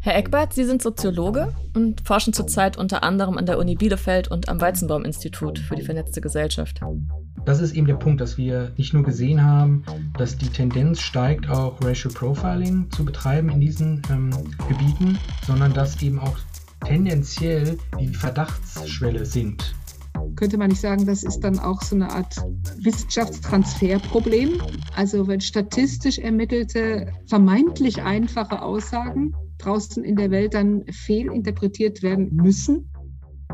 Herr Eckbert, Sie sind Soziologe und forschen zurzeit unter anderem an der Uni Bielefeld und am Weizenbaum-Institut für die vernetzte Gesellschaft. Das ist eben der Punkt, dass wir nicht nur gesehen haben, dass die Tendenz steigt, auch Racial Profiling zu betreiben in diesen ähm, Gebieten, sondern dass eben auch tendenziell die Verdachtsschwelle sinkt. Könnte man nicht sagen, das ist dann auch so eine Art Wissenschaftstransferproblem? Also wenn statistisch ermittelte, vermeintlich einfache Aussagen draußen in der Welt dann fehlinterpretiert werden müssen?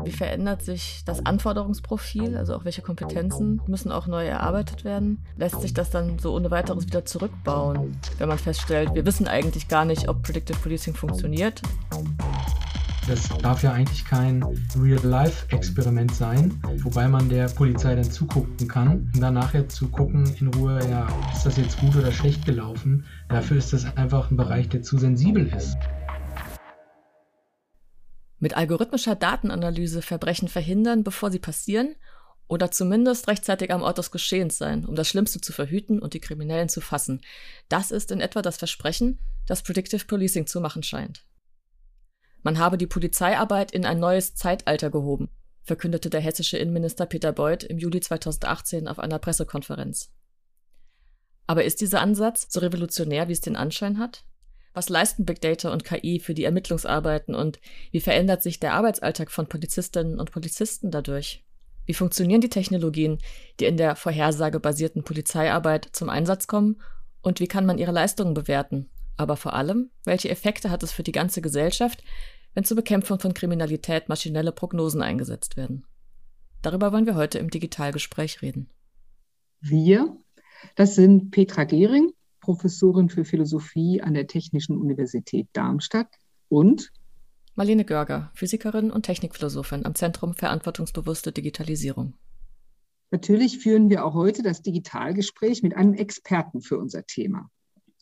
Wie verändert sich das Anforderungsprofil? Also auch welche Kompetenzen müssen auch neu erarbeitet werden? Lässt sich das dann so ohne weiteres wieder zurückbauen, wenn man feststellt, wir wissen eigentlich gar nicht, ob Predictive Policing funktioniert? Das darf ja eigentlich kein Real-Life-Experiment sein, wobei man der Polizei dann zugucken kann, um dann nachher zu gucken in Ruhe, ja, ist das jetzt gut oder schlecht gelaufen. Dafür ist das einfach ein Bereich, der zu sensibel ist. Mit algorithmischer Datenanalyse Verbrechen verhindern, bevor sie passieren, oder zumindest rechtzeitig am Ort des Geschehens sein, um das Schlimmste zu verhüten und die Kriminellen zu fassen. Das ist in etwa das Versprechen, das Predictive Policing zu machen scheint. Man habe die Polizeiarbeit in ein neues Zeitalter gehoben, verkündete der hessische Innenminister Peter Beuth im Juli 2018 auf einer Pressekonferenz. Aber ist dieser Ansatz so revolutionär, wie es den Anschein hat? Was leisten Big Data und KI für die Ermittlungsarbeiten und wie verändert sich der Arbeitsalltag von Polizistinnen und Polizisten dadurch? Wie funktionieren die Technologien, die in der vorhersagebasierten Polizeiarbeit zum Einsatz kommen und wie kann man ihre Leistungen bewerten? Aber vor allem, welche Effekte hat es für die ganze Gesellschaft, wenn zur Bekämpfung von Kriminalität maschinelle Prognosen eingesetzt werden. Darüber wollen wir heute im Digitalgespräch reden. Wir, das sind Petra Gehring, Professorin für Philosophie an der Technischen Universität Darmstadt und Marlene Görger, Physikerin und Technikphilosophin am Zentrum Verantwortungsbewusste Digitalisierung. Natürlich führen wir auch heute das Digitalgespräch mit einem Experten für unser Thema.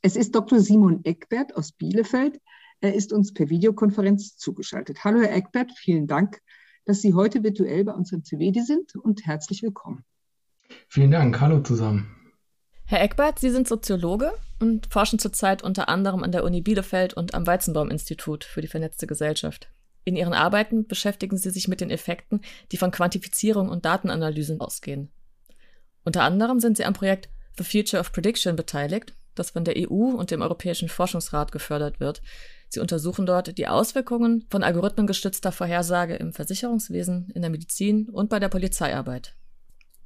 Es ist Dr. Simon Eckbert aus Bielefeld, er ist uns per Videokonferenz zugeschaltet. Hallo, Herr Eckbert, vielen Dank, dass Sie heute virtuell bei uns im CWD sind und herzlich willkommen. Vielen Dank. Hallo zusammen. Herr Eckbert, Sie sind Soziologe und forschen zurzeit unter anderem an der Uni Bielefeld und am Weizenbaum-Institut für die vernetzte Gesellschaft. In Ihren Arbeiten beschäftigen Sie sich mit den Effekten, die von Quantifizierung und Datenanalysen ausgehen. Unter anderem sind Sie am Projekt The Future of Prediction beteiligt, das von der EU und dem Europäischen Forschungsrat gefördert wird, Sie untersuchen dort die Auswirkungen von algorithmengestützter Vorhersage im Versicherungswesen, in der Medizin und bei der Polizeiarbeit.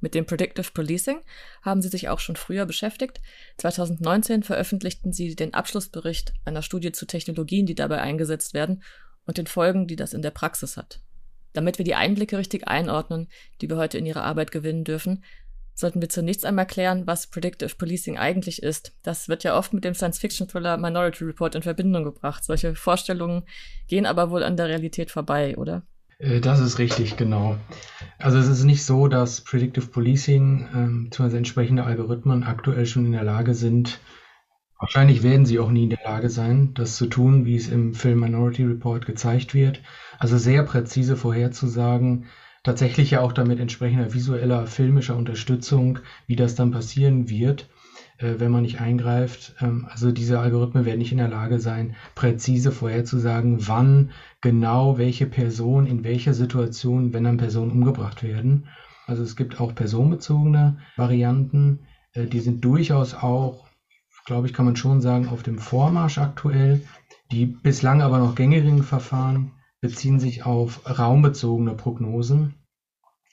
Mit dem Predictive Policing haben sie sich auch schon früher beschäftigt. 2019 veröffentlichten sie den Abschlussbericht einer Studie zu Technologien, die dabei eingesetzt werden und den Folgen, die das in der Praxis hat. Damit wir die Einblicke richtig einordnen, die wir heute in ihrer Arbeit gewinnen dürfen, sollten wir zunächst einmal klären, was Predictive Policing eigentlich ist. Das wird ja oft mit dem Science-Fiction-Thriller Minority Report in Verbindung gebracht. Solche Vorstellungen gehen aber wohl an der Realität vorbei, oder? Äh, das ist richtig, genau. Also es ist nicht so, dass Predictive Policing ähm, bzw. entsprechende Algorithmen aktuell schon in der Lage sind, wahrscheinlich werden sie auch nie in der Lage sein, das zu tun, wie es im Film Minority Report gezeigt wird. Also sehr präzise vorherzusagen, tatsächlich ja auch damit entsprechender visueller, filmischer Unterstützung, wie das dann passieren wird, wenn man nicht eingreift. Ähm, also diese Algorithmen werden nicht in der Lage sein, präzise vorherzusagen, wann genau welche Person in welcher Situation, wenn dann Personen umgebracht werden. Also es gibt auch personenbezogene Varianten, äh, die sind durchaus auch, glaube ich, kann man schon sagen, auf dem Vormarsch aktuell. Die bislang aber noch gängigen Verfahren beziehen sich auf raumbezogene Prognosen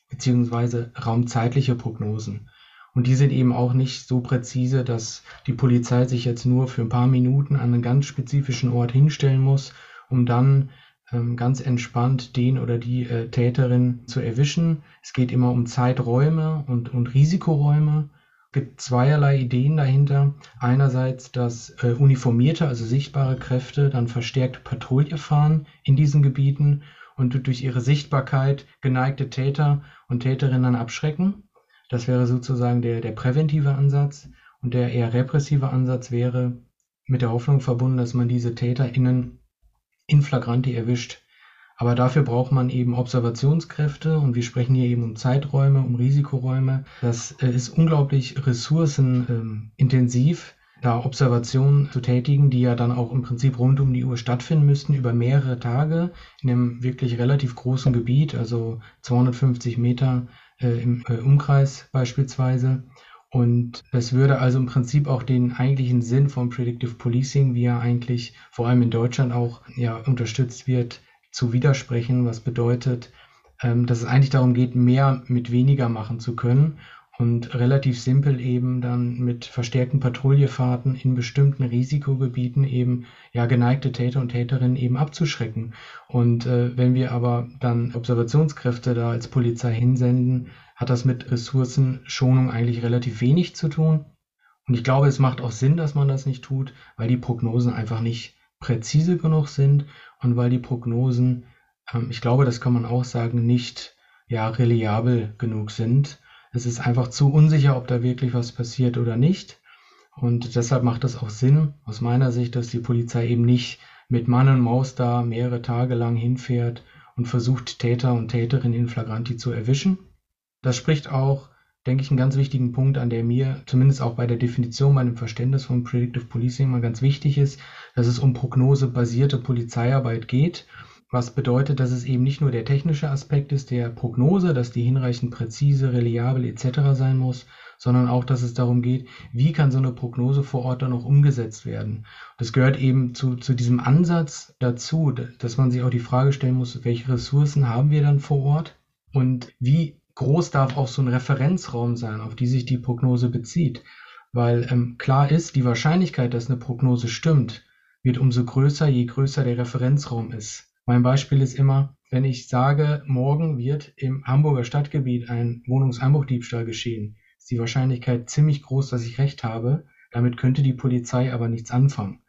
beziehungsweise raumzeitliche Prognosen. Und die sind eben auch nicht so präzise, dass die Polizei sich jetzt nur für ein paar Minuten an einen ganz spezifischen Ort hinstellen muss, um dann ähm, ganz entspannt den oder die äh, Täterin zu erwischen. Es geht immer um Zeiträume und, und Risikoräume. Es gibt zweierlei Ideen dahinter. Einerseits, dass äh, uniformierte, also sichtbare Kräfte dann verstärkt Patrouille fahren in diesen Gebieten und durch ihre Sichtbarkeit geneigte Täter und Täterinnen abschrecken. Das wäre sozusagen der, der präventive Ansatz. Und der eher repressive Ansatz wäre mit der Hoffnung verbunden, dass man diese TäterInnen in flagranti erwischt. Aber dafür braucht man eben Observationskräfte und wir sprechen hier eben um Zeiträume, um Risikoräume. Das äh, ist unglaublich ressourcenintensiv. da Observationen zu tätigen, die ja dann auch im Prinzip rund um die Uhr stattfinden müssten, über mehrere Tage in einem wirklich relativ großen Gebiet, also 250 Meter im äh, Umkreis beispielsweise. Und das würde also im Prinzip auch den eigentlichen Sinn von Predictive Policing, wie er eigentlich vor allem in Deutschland auch ja, unterstützt wird, zu widersprechen, was bedeutet, ähm, dass es eigentlich darum geht, mehr mit weniger machen zu können und relativ simpel eben dann mit verstärkten Patrouillefahrten in bestimmten Risikogebieten eben ja geneigte Täter und Täterinnen eben abzuschrecken. Und äh, wenn wir aber dann Observationskräfte da als Polizei hinsenden, hat das mit Ressourcenschonung eigentlich relativ wenig zu tun. Und ich glaube, es macht auch Sinn, dass man das nicht tut, weil die Prognosen einfach nicht präzise genug sind und weil die Prognosen, ähm, ich glaube, das kann man auch sagen, nicht ja reliabel genug sind es ist einfach zu unsicher, ob da wirklich was passiert oder nicht. Und deshalb macht es auch Sinn, aus meiner Sicht, dass die Polizei eben nicht mit Mann und Maus da mehrere Tage lang hinfährt und versucht, Täter und Täterinnen in Flagranti zu erwischen. Das spricht auch, denke ich, einen ganz wichtigen Punkt an, der mir zumindest auch bei der Definition, meinem Verständnis von Predictive Policing mal ganz wichtig ist, dass es um prognosebasierte Polizeiarbeit geht was bedeutet, dass es eben nicht nur der technische Aspekt ist der Prognose, dass die hinreichend präzise, reliabel etc. sein muss, sondern auch, dass es darum geht, wie kann so eine Prognose vor Ort dann auch umgesetzt werden. Das gehört eben zu, zu diesem Ansatz dazu, dass man sich auch die Frage stellen muss, welche Ressourcen haben wir dann vor Ort und wie groß darf auch so ein Referenzraum sein, auf die sich die Prognose bezieht. Weil ähm, klar ist, die Wahrscheinlichkeit, dass eine Prognose stimmt, wird umso größer, je größer der Referenzraum ist. Mein Beispiel ist immer, wenn ich sage, morgen wird im Hamburger Stadtgebiet ein Wohnungseinbruchdiebstahl geschehen, ist die Wahrscheinlichkeit ziemlich groß, dass ich recht habe. Damit könnte die Polizei aber nichts anfangen.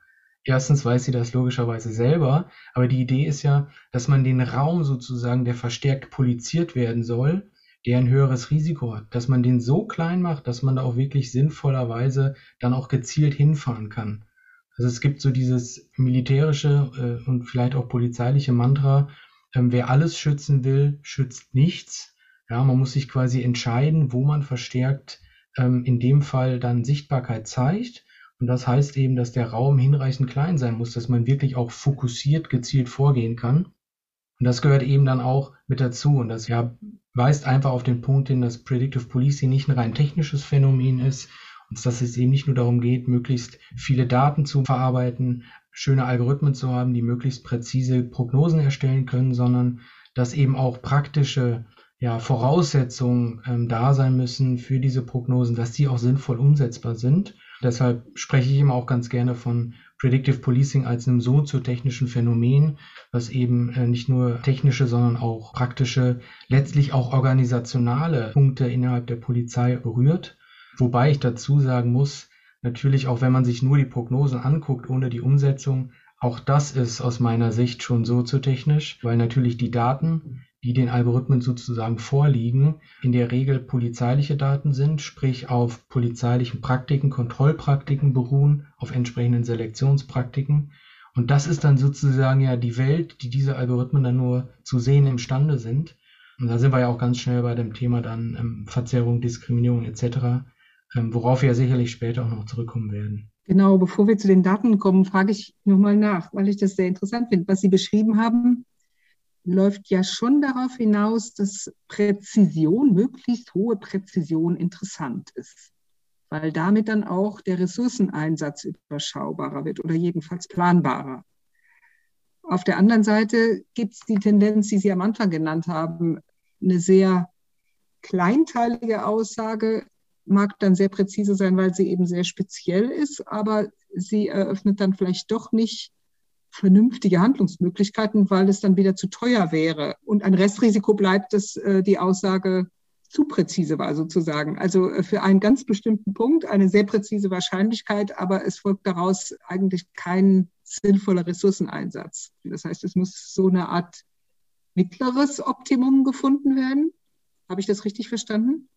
Erstens weiß sie das logischerweise selber, aber die Idee ist ja, dass man den Raum sozusagen, der verstärkt poliziert werden soll, der ein höheres Risiko hat, dass man den so klein macht, dass man da auch wirklich sinnvollerweise dann auch gezielt hinfahren kann. Also es gibt so dieses militärische äh, und vielleicht auch polizeiliche Mantra, ähm, wer alles schützen will, schützt nichts. Ja, man muss sich quasi entscheiden, wo man verstärkt ähm, in dem Fall dann Sichtbarkeit zeigt. Und das heißt eben, dass der Raum hinreichend klein sein muss, dass man wirklich auch fokussiert, gezielt vorgehen kann. Und das gehört eben dann auch mit dazu. Und das ja weist einfach auf den Punkt hin, dass Predictive Policing nicht ein rein technisches Phänomen ist, und dass es eben nicht nur darum geht, möglichst viele Daten zu verarbeiten, schöne Algorithmen zu haben, die möglichst präzise Prognosen erstellen können, sondern dass eben auch praktische ja, Voraussetzungen ähm, da sein müssen für diese Prognosen, dass die auch sinnvoll umsetzbar sind. Deshalb spreche ich immer auch ganz gerne von Predictive Policing als einem soziotechnischen Phänomen, was eben äh, nicht nur technische, sondern auch praktische, letztlich auch organisationale Punkte innerhalb der Polizei berührt. Wobei ich dazu sagen muss, natürlich auch wenn man sich nur die Prognosen anguckt, ohne die Umsetzung, auch das ist aus meiner Sicht schon soziotechnisch, weil natürlich die Daten, die den Algorithmen sozusagen vorliegen, in der Regel polizeiliche Daten sind, sprich auf polizeilichen Praktiken, Kontrollpraktiken beruhen, auf entsprechenden Selektionspraktiken. Und das ist dann sozusagen ja die Welt, die diese Algorithmen dann nur zu sehen imstande sind. Und da sind wir ja auch ganz schnell bei dem Thema dann ähm, Verzerrung, Diskriminierung etc. Ähm, worauf wir sicherlich später auch noch zurückkommen werden. Genau, bevor wir zu den Daten kommen, frage ich nochmal nach, weil ich das sehr interessant finde. Was Sie beschrieben haben, läuft ja schon darauf hinaus, dass Präzision, möglichst hohe Präzision interessant ist, weil damit dann auch der Ressourceneinsatz überschaubarer wird oder jedenfalls planbarer. Auf der anderen Seite gibt es die Tendenz, die Sie am Anfang genannt haben, eine sehr kleinteilige Aussage, mag dann sehr präzise sein, weil sie eben sehr speziell ist, aber sie eröffnet dann vielleicht doch nicht vernünftige Handlungsmöglichkeiten, weil es dann wieder zu teuer wäre. Und ein Restrisiko bleibt, dass äh, die Aussage zu präzise war, sozusagen. Also äh, für einen ganz bestimmten Punkt eine sehr präzise Wahrscheinlichkeit, aber es folgt daraus eigentlich kein sinnvoller Ressourceneinsatz. Das heißt, es muss so eine Art mittleres Optimum gefunden werden. Habe ich das richtig verstanden?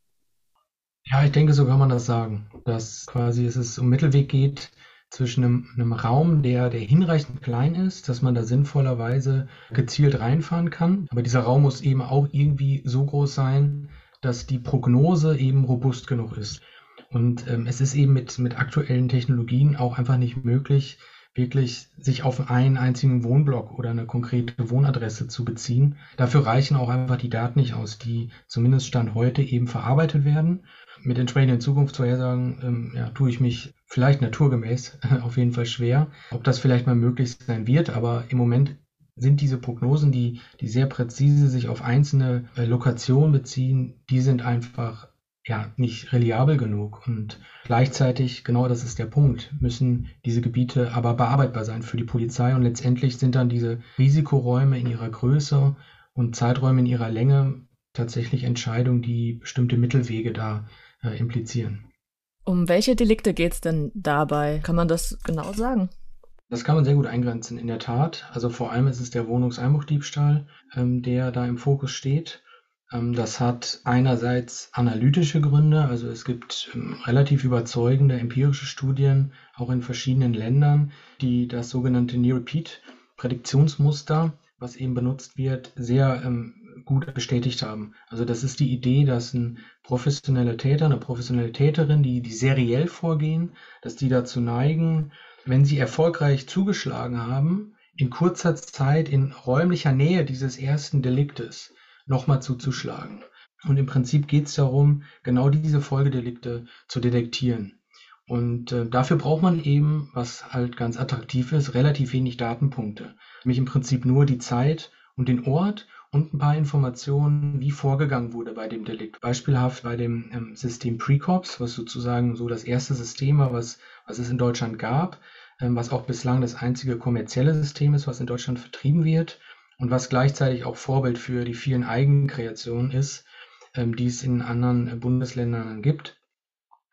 Ja, ich denke, so kann man das sagen, dass quasi es um Mittelweg geht zwischen einem, einem Raum, der, der hinreichend klein ist, dass man da sinnvollerweise gezielt reinfahren kann. Aber dieser Raum muss eben auch irgendwie so groß sein, dass die Prognose eben robust genug ist. Und ähm, es ist eben mit, mit aktuellen Technologien auch einfach nicht möglich, wirklich sich auf einen einzigen Wohnblock oder eine konkrete Wohnadresse zu beziehen. Dafür reichen auch einfach die Daten nicht aus, die zumindest Stand heute eben verarbeitet werden. Mit entsprechenden Zukunftsvorhersagen ähm, ja, tue ich mich vielleicht naturgemäß auf jeden Fall schwer, ob das vielleicht mal möglich sein wird, aber im Moment sind diese Prognosen, die, die sehr präzise sich auf einzelne äh, Lokationen beziehen, die sind einfach ja nicht reliabel genug. Und gleichzeitig, genau das ist der Punkt, müssen diese Gebiete aber bearbeitbar sein für die Polizei. Und letztendlich sind dann diese Risikoräume in ihrer Größe und Zeiträume in ihrer Länge tatsächlich Entscheidungen, die bestimmte Mittelwege da äh, implizieren. Um welche Delikte geht es denn dabei? Kann man das genau sagen? Das kann man sehr gut eingrenzen, in der Tat. Also vor allem ist es der Wohnungseinbruchdiebstahl, ähm, der da im Fokus steht. Ähm, das hat einerseits analytische Gründe, also es gibt ähm, relativ überzeugende empirische Studien, auch in verschiedenen Ländern, die das sogenannte Near-Repeat-Prädiktionsmuster, was eben benutzt wird, sehr ähm, gut bestätigt haben. Also das ist die Idee, dass ein professioneller Täter, eine professionelle Täterin, die, die seriell vorgehen, dass die dazu neigen, wenn sie erfolgreich zugeschlagen haben, in kurzer Zeit in räumlicher Nähe dieses ersten Deliktes nochmal zuzuschlagen. Und im Prinzip geht es darum, genau diese Folgedelikte zu detektieren. Und äh, dafür braucht man eben, was halt ganz attraktiv ist, relativ wenig Datenpunkte. Nämlich im Prinzip nur die Zeit und den Ort und ein paar Informationen, wie vorgegangen wurde bei dem Delikt. Beispielhaft bei dem ähm, System Precops, was sozusagen so das erste System war, was, was es in Deutschland gab, ähm, was auch bislang das einzige kommerzielle System ist, was in Deutschland vertrieben wird und was gleichzeitig auch Vorbild für die vielen Eigenkreationen ist, ähm, die es in anderen äh, Bundesländern gibt.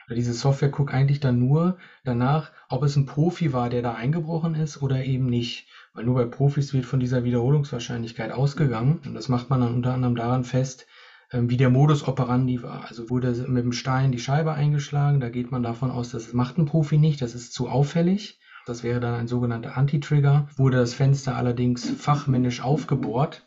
Diese Software guckt eigentlich dann nur danach, ob es ein Profi war, der da eingebrochen ist oder eben nicht. Weil nur bei Profis wird von dieser Wiederholungswahrscheinlichkeit ausgegangen. Und das macht man dann unter anderem daran fest, ähm, wie der Modus operandi war. Also wurde mit dem Stein die Scheibe eingeschlagen. Da geht man davon aus, das macht ein Profi nicht, das ist zu auffällig. Das wäre dann ein sogenannter Anti-Trigger. Wurde das Fenster allerdings fachmännisch aufgebohrt,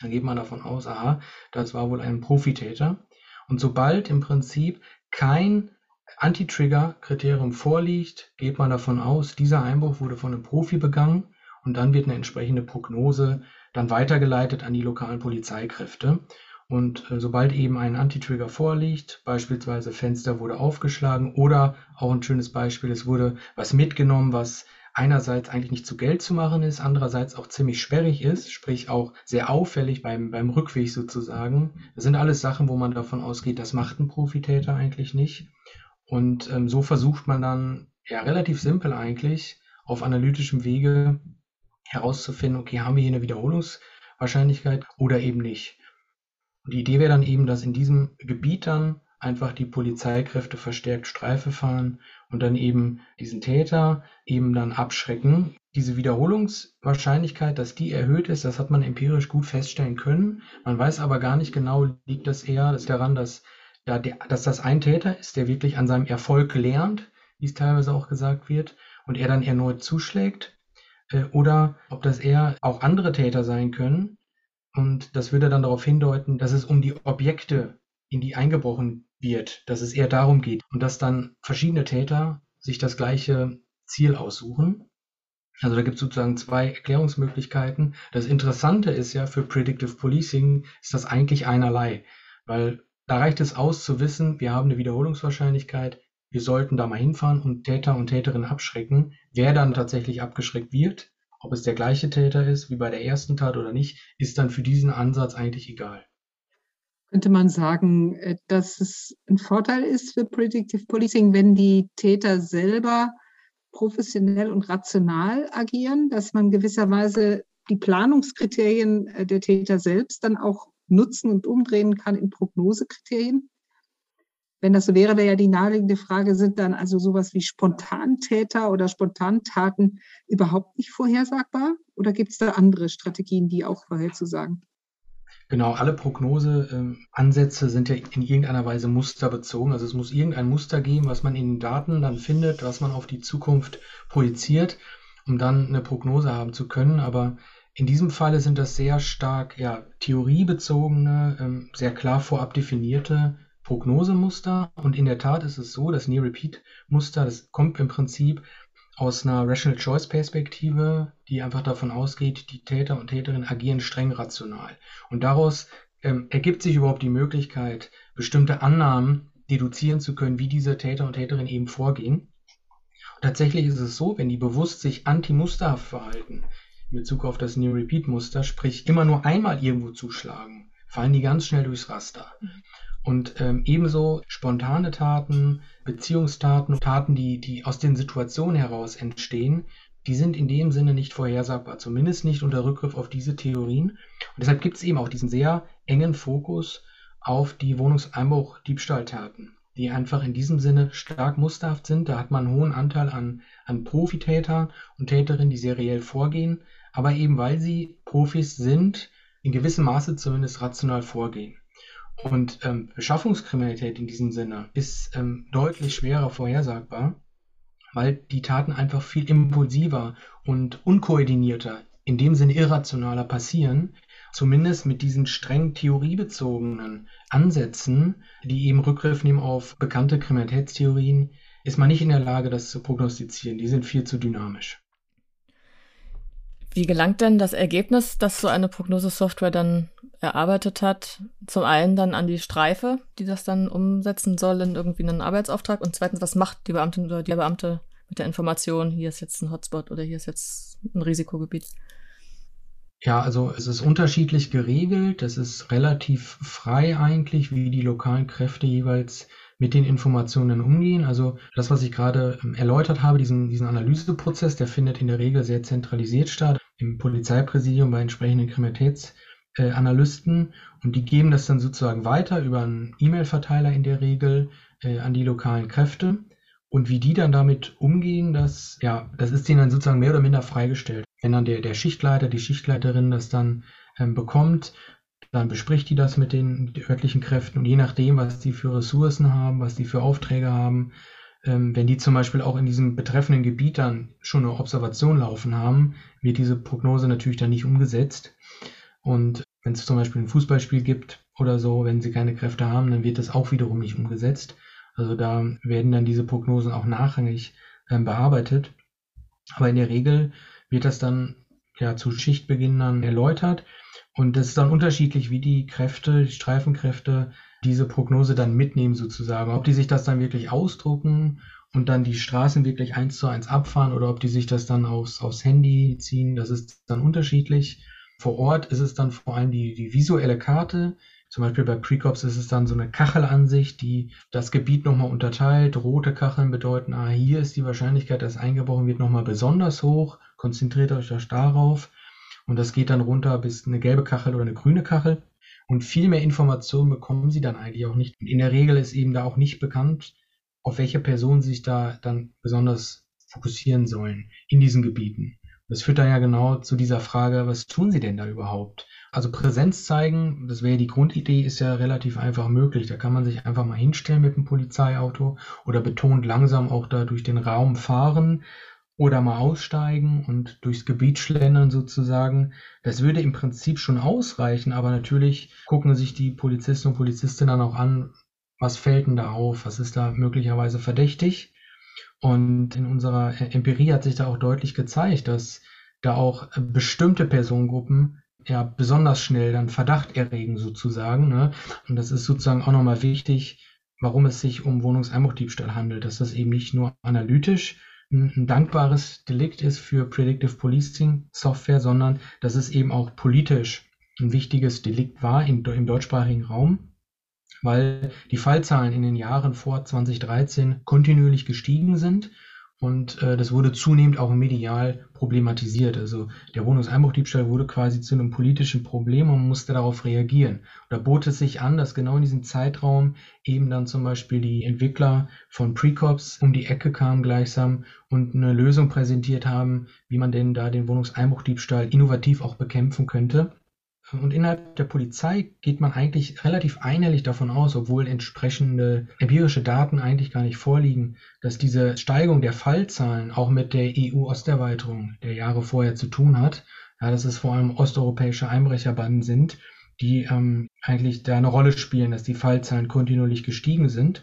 dann geht man davon aus, aha, das war wohl ein Profitäter. Und sobald im Prinzip kein Anti-Trigger-Kriterium vorliegt, geht man davon aus, dieser Einbruch wurde von einem Profi begangen und dann wird eine entsprechende Prognose dann weitergeleitet an die lokalen Polizeikräfte. Und äh, sobald eben ein Anti-Trigger vorliegt, beispielsweise Fenster wurde aufgeschlagen oder auch ein schönes Beispiel, es wurde was mitgenommen, was einerseits eigentlich nicht zu Geld zu machen ist, andererseits auch ziemlich sperrig ist, sprich auch sehr auffällig beim, beim Rückweg sozusagen. Das sind alles Sachen, wo man davon ausgeht, das macht ein Profitäter eigentlich nicht. Und ähm, so versucht man dann ja relativ simpel eigentlich auf analytischem Wege herauszufinden, okay, haben wir hier eine Wiederholungswahrscheinlichkeit oder eben nicht. Und die Idee wäre dann eben, dass in diesem Gebiet dann einfach die Polizeikräfte verstärkt Streife fahren und dann eben diesen Täter eben dann abschrecken. Diese Wiederholungswahrscheinlichkeit, dass die erhöht ist, das hat man empirisch gut feststellen können. Man weiß aber gar nicht genau, liegt das eher daran, dass, ja, der, dass das ein Täter ist, der wirklich an seinem Erfolg lernt, wie es teilweise auch gesagt wird, und er dann erneut zuschlägt äh, oder ob das eher auch andere Täter sein können. Und das würde dann darauf hindeuten, dass es um die Objekte, in die eingebrochen wird, dass es eher darum geht und dass dann verschiedene Täter sich das gleiche Ziel aussuchen. Also da gibt es sozusagen zwei Erklärungsmöglichkeiten. Das Interessante ist ja für Predictive Policing ist das eigentlich einerlei, weil da reicht es aus zu wissen, wir haben eine Wiederholungswahrscheinlichkeit, wir sollten da mal hinfahren und Täter und Täterinnen abschrecken. Wer dann tatsächlich abgeschreckt wird, ob es der gleiche Täter ist wie bei der ersten Tat oder nicht, ist dann für diesen Ansatz eigentlich egal. Könnte man sagen, äh, dass es ein Vorteil ist für Predictive Policing, wenn die Täter selber professionell und rational agieren, dass man gewisserweise die Planungskriterien äh, der Täter selbst dann auch nutzen und umdrehen kann in Prognosekriterien? Wenn das so wäre, wäre ja die naheliegende Frage, sind dann also sowas wie Spontantäter oder Spontantaten überhaupt nicht vorhersagbar? Oder gibt es da andere Strategien, die auch vorherzusagen? Genau, alle Prognoseansätze ähm, sind ja in irgendeiner Weise musterbezogen. Also es muss irgendein Muster geben, was man in den Daten dann findet, was man auf die Zukunft projiziert, um dann eine Prognose haben zu können. Aber in diesem Falle sind das sehr stark ja, theoriebezogene, ähm, sehr klar vorab definierte Prognosemuster und in der Tat ist es so, das Near-Repeat-Muster, das kommt im Prinzip aus einer Rational Choice Perspektive, die einfach davon ausgeht, die Täter und Täterinnen agieren streng rational. Und daraus ähm, ergibt sich überhaupt die Möglichkeit, bestimmte Annahmen deduzieren zu können, wie diese Täter und Täterinnen eben vorgehen. Und tatsächlich ist es so, wenn die bewusst sich anti-musterhaft verhalten, in Bezug auf das Near-Repeat-Muster, sprich immer nur einmal irgendwo zuschlagen, fallen die ganz schnell durchs Raster. Und ähm, ebenso spontane Taten, Beziehungstaten, Taten, die, die aus den Situationen heraus entstehen, die sind in dem Sinne nicht vorhersagbar, zumindest nicht unter Rückgriff auf diese Theorien. Und deshalb gibt es eben auch diesen sehr engen Fokus auf die Wohnungseinbruch-Diebstahltaten, die einfach in diesem Sinne stark musterhaft sind. Da hat man einen hohen Anteil an, an Profitäter und Täterinnen, die seriell vorgehen, aber eben weil sie Profis sind, in gewissem Maße zumindest rational vorgehen. Und ähm, Beschaffungskriminalität in diesem Sinne ist ähm, deutlich schwerer vorhersagbar, weil die Taten einfach viel impulsiver und unkoordinierter, in dem Sinne irrationaler passieren, zumindest mit diesen streng theoriebezogenen Ansätzen, die eben Rückgriff nehmen auf bekannte Kriminalitätstheorien, ist man nicht in der Lage, das zu prognostizieren. Die sind viel zu dynamisch. Wie gelangt denn das Ergebnis, das so eine Prognosesoftware dann erarbeitet hat, zum einen dann an die Streife, die das dann umsetzen soll in irgendwie einen Arbeitsauftrag und zweitens, was macht die Beamtin oder die Beamte mit der Information, hier ist jetzt ein Hotspot oder hier ist jetzt ein Risikogebiet? Ja, also es ist unterschiedlich geregelt, es ist relativ frei eigentlich, wie die lokalen Kräfte jeweils mit den Informationen umgehen. Also das, was ich gerade ähm, erläutert habe, diesen, diesen Analyseprozess, der findet in der Regel sehr zentralisiert statt, im Polizeipräsidium bei entsprechenden Kriminalitätsanalysten. Äh, und die geben das dann sozusagen weiter über einen E-Mail-Verteiler in der Regel äh, an die lokalen Kräfte. Und wie die dann damit umgehen, das, ja, das ist denen dann sozusagen mehr oder minder freigestellt. Wenn dann der, der Schichtleiter, die Schichtleiterin das dann ähm, bekommt, dann bespricht die das mit den örtlichen Kräften und je nachdem, was die für Ressourcen haben, was die für Aufträge haben, ähm, wenn die zum Beispiel auch in diesem betreffenden Gebiet dann schon eine Observation laufen haben, wird diese Prognose natürlich dann nicht umgesetzt. Und wenn es zum Beispiel ein Fußballspiel gibt oder so, wenn sie keine Kräfte haben, dann wird das auch wiederum nicht umgesetzt. Also da werden dann diese Prognosen auch nachrangig ähm, bearbeitet. Aber in der Regel wird das dann ja zu Schichtbeginn dann erläutert. Und das ist dann unterschiedlich, wie die Kräfte, die Streifenkräfte diese Prognose dann mitnehmen sozusagen. Ob die sich das dann wirklich ausdrucken und dann die Straßen wirklich eins zu eins abfahren oder ob die sich das dann aufs, aufs Handy ziehen, das ist dann unterschiedlich. Vor Ort ist es dann vor allem die, die visuelle Karte. Zum Beispiel bei Precops ist es dann so eine Kachelansicht, die das Gebiet nochmal unterteilt. Rote Kacheln bedeuten, ah, hier ist die Wahrscheinlichkeit, dass eingebrochen wird, nochmal besonders hoch. Konzentriert euch darauf. Und das geht dann runter bis eine gelbe Kachel oder eine grüne Kachel. Und viel mehr Informationen bekommen sie dann eigentlich auch nicht. In der Regel ist eben da auch nicht bekannt, auf welche Personen sich da dann besonders fokussieren sollen in diesen Gebieten. Das führt dann ja genau zu dieser Frage, was tun sie denn da überhaupt? Also Präsenz zeigen, das wäre die Grundidee, ist ja relativ einfach möglich. Da kann man sich einfach mal hinstellen mit einem Polizeiauto oder betont langsam auch da durch den Raum fahren oder mal aussteigen und durchs Gebiet schlendern sozusagen. Das würde im Prinzip schon ausreichen, aber natürlich gucken sich die Polizisten und Polizistinnen dann auch an, was fällt denn da auf, was ist da möglicherweise verdächtig. Und in unserer Empirie hat sich da auch deutlich gezeigt, dass da auch bestimmte Personengruppen ja besonders schnell dann Verdacht erregen sozusagen. Ne? Und das ist sozusagen auch nochmal wichtig, warum es sich um Wohnungseinbruchdiebstahl handelt, dass das eben nicht nur analytisch ein dankbares Delikt ist für Predictive Policing Software, sondern dass es eben auch politisch ein wichtiges Delikt war im, im deutschsprachigen Raum, weil die Fallzahlen in den Jahren vor 2013 kontinuierlich gestiegen sind und äh, das wurde zunehmend auch medial problematisiert. Also der Wohnungseinbruchdiebstahl wurde quasi zu einem politischen Problem und musste darauf reagieren. Und da bot es sich an, dass genau in diesem Zeitraum eben dann zum Beispiel die Entwickler von Precops um die Ecke kamen gleichsam und eine Lösung präsentiert haben, wie man denn da den Wohnungseinbruchdiebstahl innovativ auch bekämpfen könnte. Und innerhalb der Polizei geht man eigentlich relativ einhellig davon aus, obwohl entsprechende empirische Daten eigentlich gar nicht vorliegen, dass diese Steigung der Fallzahlen auch mit der EU-Osterweiterung der Jahre vorher zu tun hat. Ja, dass es vor allem osteuropäische Einbrecherbanden sind, die ähm, eigentlich da eine Rolle spielen, dass die Fallzahlen kontinuierlich gestiegen sind.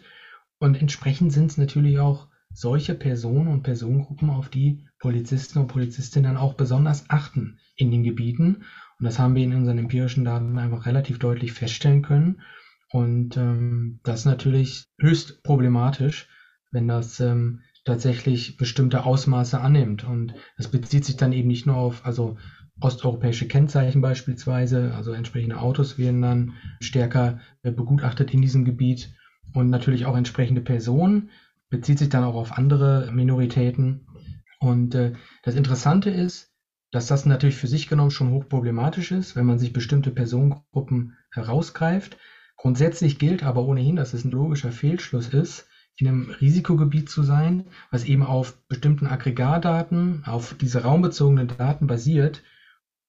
Und entsprechend sind es natürlich auch solche Personen und Personengruppen, auf die Polizisten und Polizistinnen auch besonders achten in den Gebieten. Und das haben wir in unseren empirischen Daten einfach relativ deutlich feststellen können. Und ähm, das ist natürlich höchst problematisch, wenn das ähm, tatsächlich bestimmte Ausmaße annimmt. Und das bezieht sich dann eben nicht nur auf, also osteuropäische Kennzeichen beispielsweise, also entsprechende Autos werden dann stärker äh, begutachtet in diesem Gebiet und natürlich auch entsprechende Personen, bezieht sich dann auch auf andere Minoritäten. Und äh, das Interessante ist, dass das natürlich für sich genommen schon hochproblematisch ist, wenn man sich bestimmte Personengruppen herausgreift. Grundsätzlich gilt aber ohnehin, dass es ein logischer Fehlschluss ist, in einem Risikogebiet zu sein, was eben auf bestimmten Aggregatdaten, auf diese raumbezogenen Daten basiert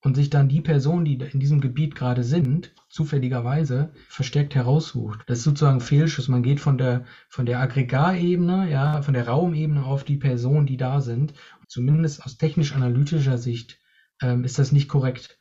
und sich dann die Personen, die in diesem Gebiet gerade sind, zufälligerweise verstärkt heraussucht. Das ist sozusagen Fehlschuss. Man geht von der, von der Aggregatebene, ja, von der Raumebene auf die Personen, die da sind. Zumindest aus technisch-analytischer Sicht ähm, ist das nicht korrekt.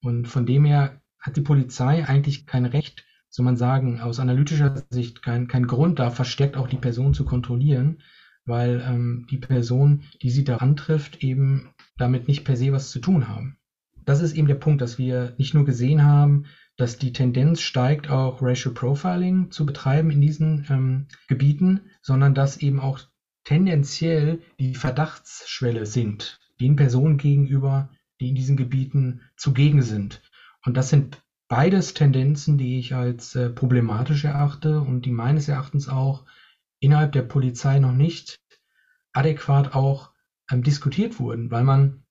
Und von dem her hat die Polizei eigentlich kein Recht, soll man sagen, aus analytischer Sicht kein, kein Grund, da verstärkt auch die Person zu kontrollieren, weil ähm, die Person, die sie da antrifft, eben damit nicht per se was zu tun haben das ist eben der Punkt, dass wir nicht nur gesehen haben, dass die Tendenz steigt, auch Racial Profiling zu betreiben in diesen ähm, Gebieten, sondern dass eben auch tendenziell die Verdachtsschwelle sinkt, den Personen gegenüber, die in diesen Gebieten zugegen sind. Und das sind beides Tendenzen, die ich als äh, problematisch erachte und die meines Erachtens auch innerhalb der Polizei noch nicht adäquat auch ähm, diskutiert wurden, weil man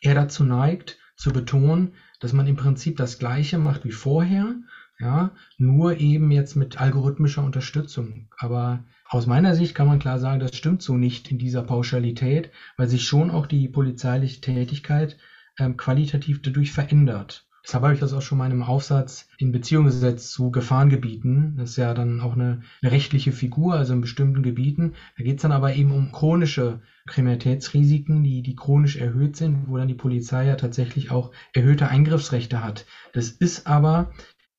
eher dazu neigt, zu betonen, dass man im Prinzip das Gleiche macht wie vorher, ja, nur eben jetzt mit algorithmischer Unterstützung. Aber aus meiner Sicht kann man klar sagen, das stimmt so nicht in dieser Pauschalität, weil sich schon auch die polizeiliche Tätigkeit ähm, qualitativ dadurch verändert. Deshalb habe ich das auch schon mal in einem Aufsatz in Beziehung gesetzt zu Gefahrengebieten. Das ist ja dann auch eine, eine rechtliche Figur, also in bestimmten Gebieten. Da geht es dann aber eben um chronische Kriminalitätsrisiken, die, die chronisch erhöht sind, wo dann die Polizei ja tatsächlich auch erhöhte Eingriffsrechte hat. Das ist aber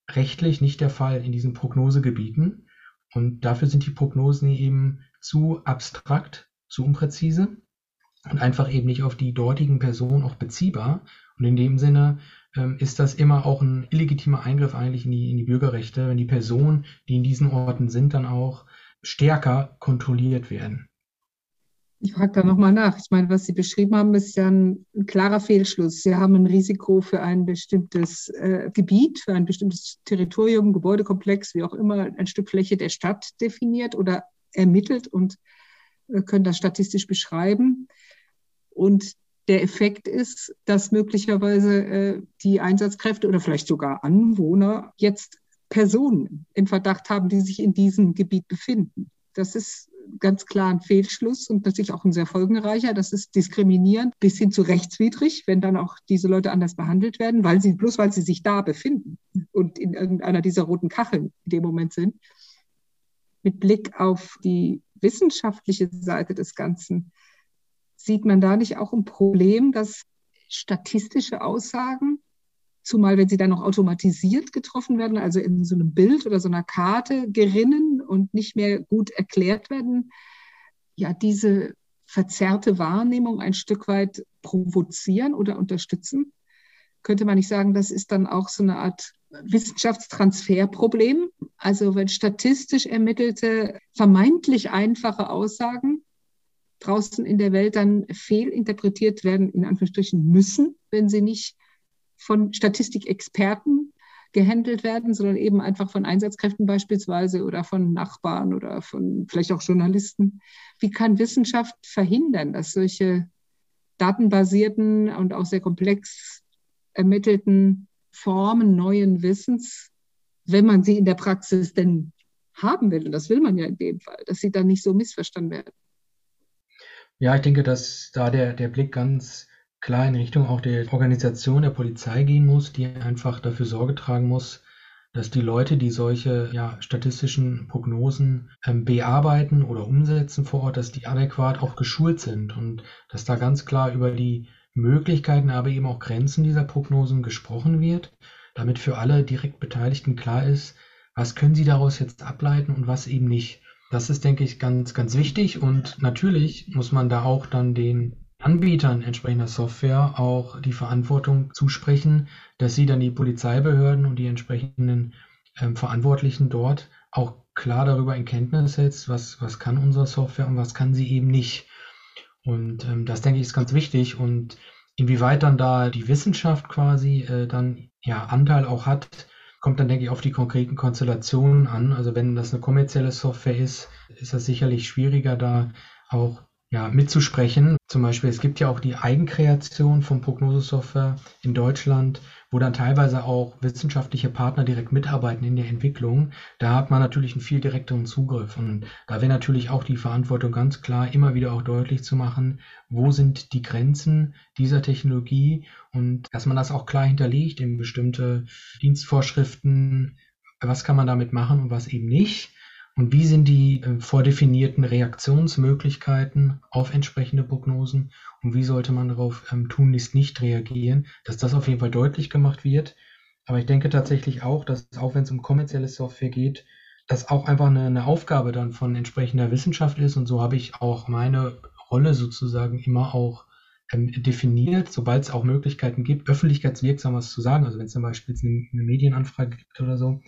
rechtlich nicht der Fall in diesen Prognosegebieten. Und dafür sind die Prognosen eben zu abstrakt, zu unpräzise und einfach eben nicht auf die dortigen Personen auch beziehbar. Und in dem Sinne ist das immer auch ein illegitimer Eingriff eigentlich in die, in die Bürgerrechte, wenn die Personen, die in diesen Orten sind, dann auch stärker kontrolliert werden. Ich frage da nochmal nach. Ich meine, was Sie beschrieben haben, ist ja ein, ein klarer Fehlschluss. Sie haben ein Risiko für ein bestimmtes äh, Gebiet, für ein bestimmtes Territorium, Gebäudekomplex, wie auch immer, ein Stück Fläche der Stadt definiert oder ermittelt und äh, können das statistisch beschreiben. Und der Effekt ist, dass möglicherweise äh, die Einsatzkräfte oder vielleicht sogar Anwohner jetzt Personen im Verdacht haben, die sich in diesem Gebiet befinden. Das ist ganz klar ein Fehlschluss und natürlich auch ein sehr folgenreicher. Das ist diskriminierend bis hin zu rechtswidrig, wenn dann auch diese Leute anders behandelt werden, weil sie, bloß weil sie sich da befinden und in irgendeiner dieser roten Kacheln in dem Moment sind. Mit Blick auf die wissenschaftliche Seite des Ganzen Sieht man da nicht auch ein Problem, dass statistische Aussagen, zumal wenn sie dann noch automatisiert getroffen werden, also in so einem Bild oder so einer Karte gerinnen und nicht mehr gut erklärt werden, ja, diese verzerrte Wahrnehmung ein Stück weit provozieren oder unterstützen? Könnte man nicht sagen, das ist dann auch so eine Art Wissenschaftstransferproblem? Also wenn statistisch ermittelte, vermeintlich einfache Aussagen draußen in der Welt dann fehlinterpretiert werden, in Anführungsstrichen müssen, wenn sie nicht von Statistikexperten gehandelt werden, sondern eben einfach von Einsatzkräften beispielsweise oder von Nachbarn oder von vielleicht auch Journalisten. Wie kann Wissenschaft verhindern, dass solche datenbasierten und auch sehr komplex ermittelten Formen neuen Wissens, wenn man sie in der Praxis denn haben will, und das will man ja in dem Fall, dass sie dann nicht so missverstanden werden? Ja, ich denke, dass da der, der Blick ganz klar in Richtung auch der Organisation der Polizei gehen muss, die einfach dafür Sorge tragen muss, dass die Leute, die solche ja, statistischen Prognosen ähm, bearbeiten oder umsetzen vor Ort, dass die adäquat auch geschult sind und dass da ganz klar über die Möglichkeiten, aber eben auch Grenzen dieser Prognosen gesprochen wird. damit für alle direkt Beteiligten klar ist, was können sie daraus jetzt ableiten und was eben nicht. Das ist, denke ich, ganz, ganz wichtig und natürlich muss man da auch dann den Anbietern entsprechender Software auch die Verantwortung zusprechen, dass sie dann die Polizeibehörden und die entsprechenden ähm, Verantwortlichen dort auch klar darüber in Kenntnis setzt, was, was kann unsere Software und was kann sie eben nicht. Und ähm, das denke ich ist ganz wichtig und inwieweit dann da die Wissenschaft quasi äh, dann ja Anteil auch hat, kommt dann denke ich auf die konkreten Konstellationen an. Also wenn das eine kommerzielle Software ist, ist das sicherlich schwieriger da auch ja, mitzusprechen. Zum Beispiel, es gibt ja auch die Eigenkreation von Prognosesoftware in Deutschland, wo dann teilweise auch wissenschaftliche Partner direkt mitarbeiten in der Entwicklung. Da hat man natürlich einen viel direkteren Zugriff. Und da wäre natürlich auch die Verantwortung ganz klar, immer wieder auch deutlich zu machen, wo sind die Grenzen dieser Technologie und dass man das auch klar hinterlegt in bestimmte Dienstvorschriften, was kann man damit machen und was eben nicht. Und wie sind die äh, vordefinierten Reaktionsmöglichkeiten auf entsprechende Prognosen und wie sollte man darauf ähm, tunlichst nicht reagieren, dass das auf jeden Fall deutlich gemacht wird. Aber ich denke tatsächlich auch, dass auch wenn es um kommerzielle Software geht, das auch einfach eine, eine Aufgabe dann von entsprechender Wissenschaft ist. Und so habe ich auch meine Rolle sozusagen immer auch ähm, definiert, sobald es auch Möglichkeiten gibt, öffentlichkeitswirksam was zu sagen. Also wenn es zum Beispiel eine, eine Medienanfrage gibt oder so,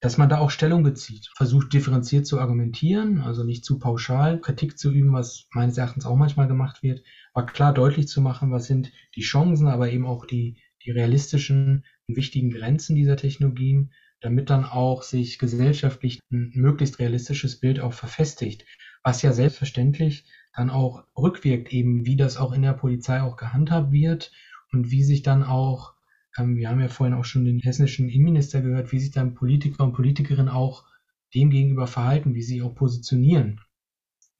dass man da auch Stellung bezieht, versucht differenziert zu argumentieren, also nicht zu pauschal Kritik zu üben, was meines Erachtens auch manchmal gemacht wird, aber klar deutlich zu machen, was sind die Chancen, aber eben auch die, die realistischen und wichtigen Grenzen dieser Technologien, damit dann auch sich gesellschaftlich ein möglichst realistisches Bild auch verfestigt, was ja selbstverständlich dann auch rückwirkt eben, wie das auch in der Polizei auch gehandhabt wird und wie sich dann auch wir haben ja vorhin auch schon den hessischen Innenminister gehört, wie sich dann Politiker und Politikerinnen auch dem gegenüber verhalten, wie sie auch positionieren.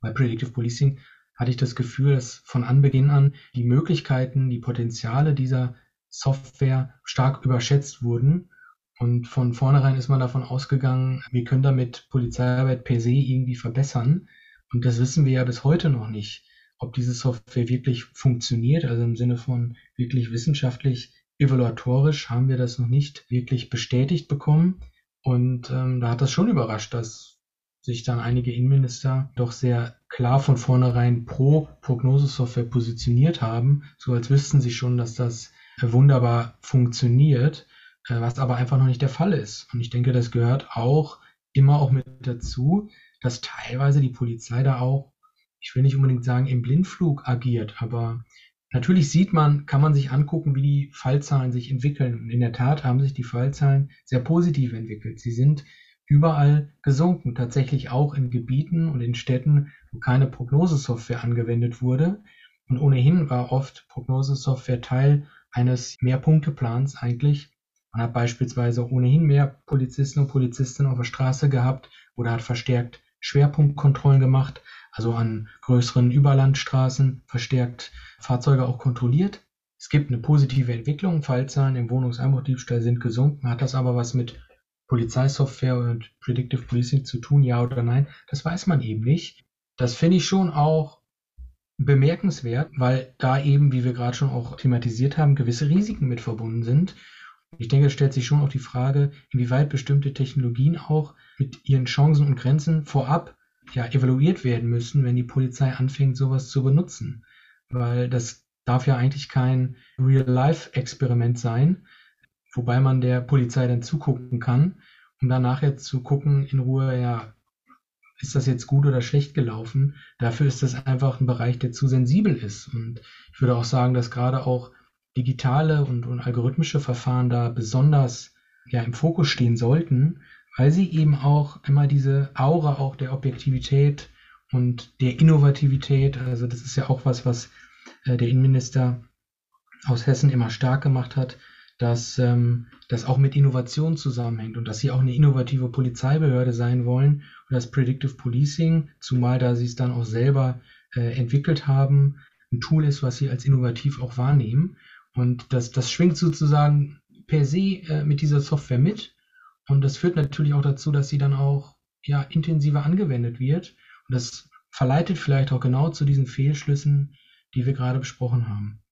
Bei Predictive Policing hatte ich das Gefühl, dass von Anbeginn an die Möglichkeiten, die Potenziale dieser Software stark überschätzt wurden. Und von vornherein ist man davon ausgegangen, wir können damit Polizeiarbeit per se irgendwie verbessern. Und das wissen wir ja bis heute noch nicht, ob diese Software wirklich funktioniert, also im Sinne von wirklich wissenschaftlich evaluatorisch haben wir das noch nicht wirklich bestätigt bekommen. Und ähm, da hat das schon überrascht, dass sich dann einige Innenminister doch sehr klar von vornherein pro Prognosesoftware positioniert haben, so als wüssten sie schon, dass das äh, wunderbar funktioniert, äh, was aber einfach noch nicht der Fall ist. Und ich denke, das gehört auch immer auch mit dazu, dass teilweise die Polizei da auch, ich will nicht unbedingt sagen, im Blindflug agiert, aber Natürlich sieht man, kann man sich angucken, wie die Fallzahlen sich entwickeln. Und in der Tat haben sich die Fallzahlen sehr positiv entwickelt. Sie sind überall gesunken, tatsächlich auch in Gebieten und in Städten, wo keine Prognosesoftware angewendet wurde. Und ohnehin war oft Prognosesoftware Teil eines Mehrpunkteplans eigentlich. Man hat beispielsweise ohnehin mehr Polizisten und Polizistinnen auf der Straße gehabt oder hat verstärkt Schwerpunktkontrollen gemacht, also an größeren Überlandstraßen verstärkt Fahrzeuge auch kontrolliert. Es gibt eine positive Entwicklung, Fallzahlen im Wohnungseinbruchdiebstahl sind gesunken. Hat das aber was mit Polizeisoftware und Predictive Policing zu tun, ja oder nein? Das weiß man eben nicht. Das finde ich schon auch bemerkenswert, weil da eben, wie wir gerade schon auch thematisiert haben, gewisse Risiken mit verbunden sind. Ich denke, es stellt sich schon auch die Frage, inwieweit bestimmte Technologien auch mit ihren Chancen und Grenzen vorab ja evaluiert werden müssen, wenn die Polizei anfängt, sowas zu benutzen weil das darf ja eigentlich kein Real-Life-Experiment sein, wobei man der Polizei dann zugucken kann, um dann nachher zu gucken in Ruhe, ja, ist das jetzt gut oder schlecht gelaufen? Dafür ist das einfach ein Bereich, der zu sensibel ist. Und ich würde auch sagen, dass gerade auch digitale und, und algorithmische Verfahren da besonders ja, im Fokus stehen sollten, weil sie eben auch immer diese Aura auch der Objektivität und der Innovativität. Also das ist ja auch was, was äh, der Innenminister aus Hessen immer stark gemacht hat, dass ähm, das auch mit Innovation zusammenhängt und dass sie auch eine innovative Polizeibehörde sein wollen und das Predictive Policing, zumal da sie es dann auch selber äh, entwickelt haben, ein Tool ist, was sie als innovativ auch wahrnehmen. Und das, das schwingt sozusagen per se äh, mit dieser Software mit. Und das führt natürlich auch dazu, dass sie dann auch ja, intensiver angewendet wird und das verleitet vielleicht auch genau zu diesen Fehlschlüssen, die wir gerade besprochen haben.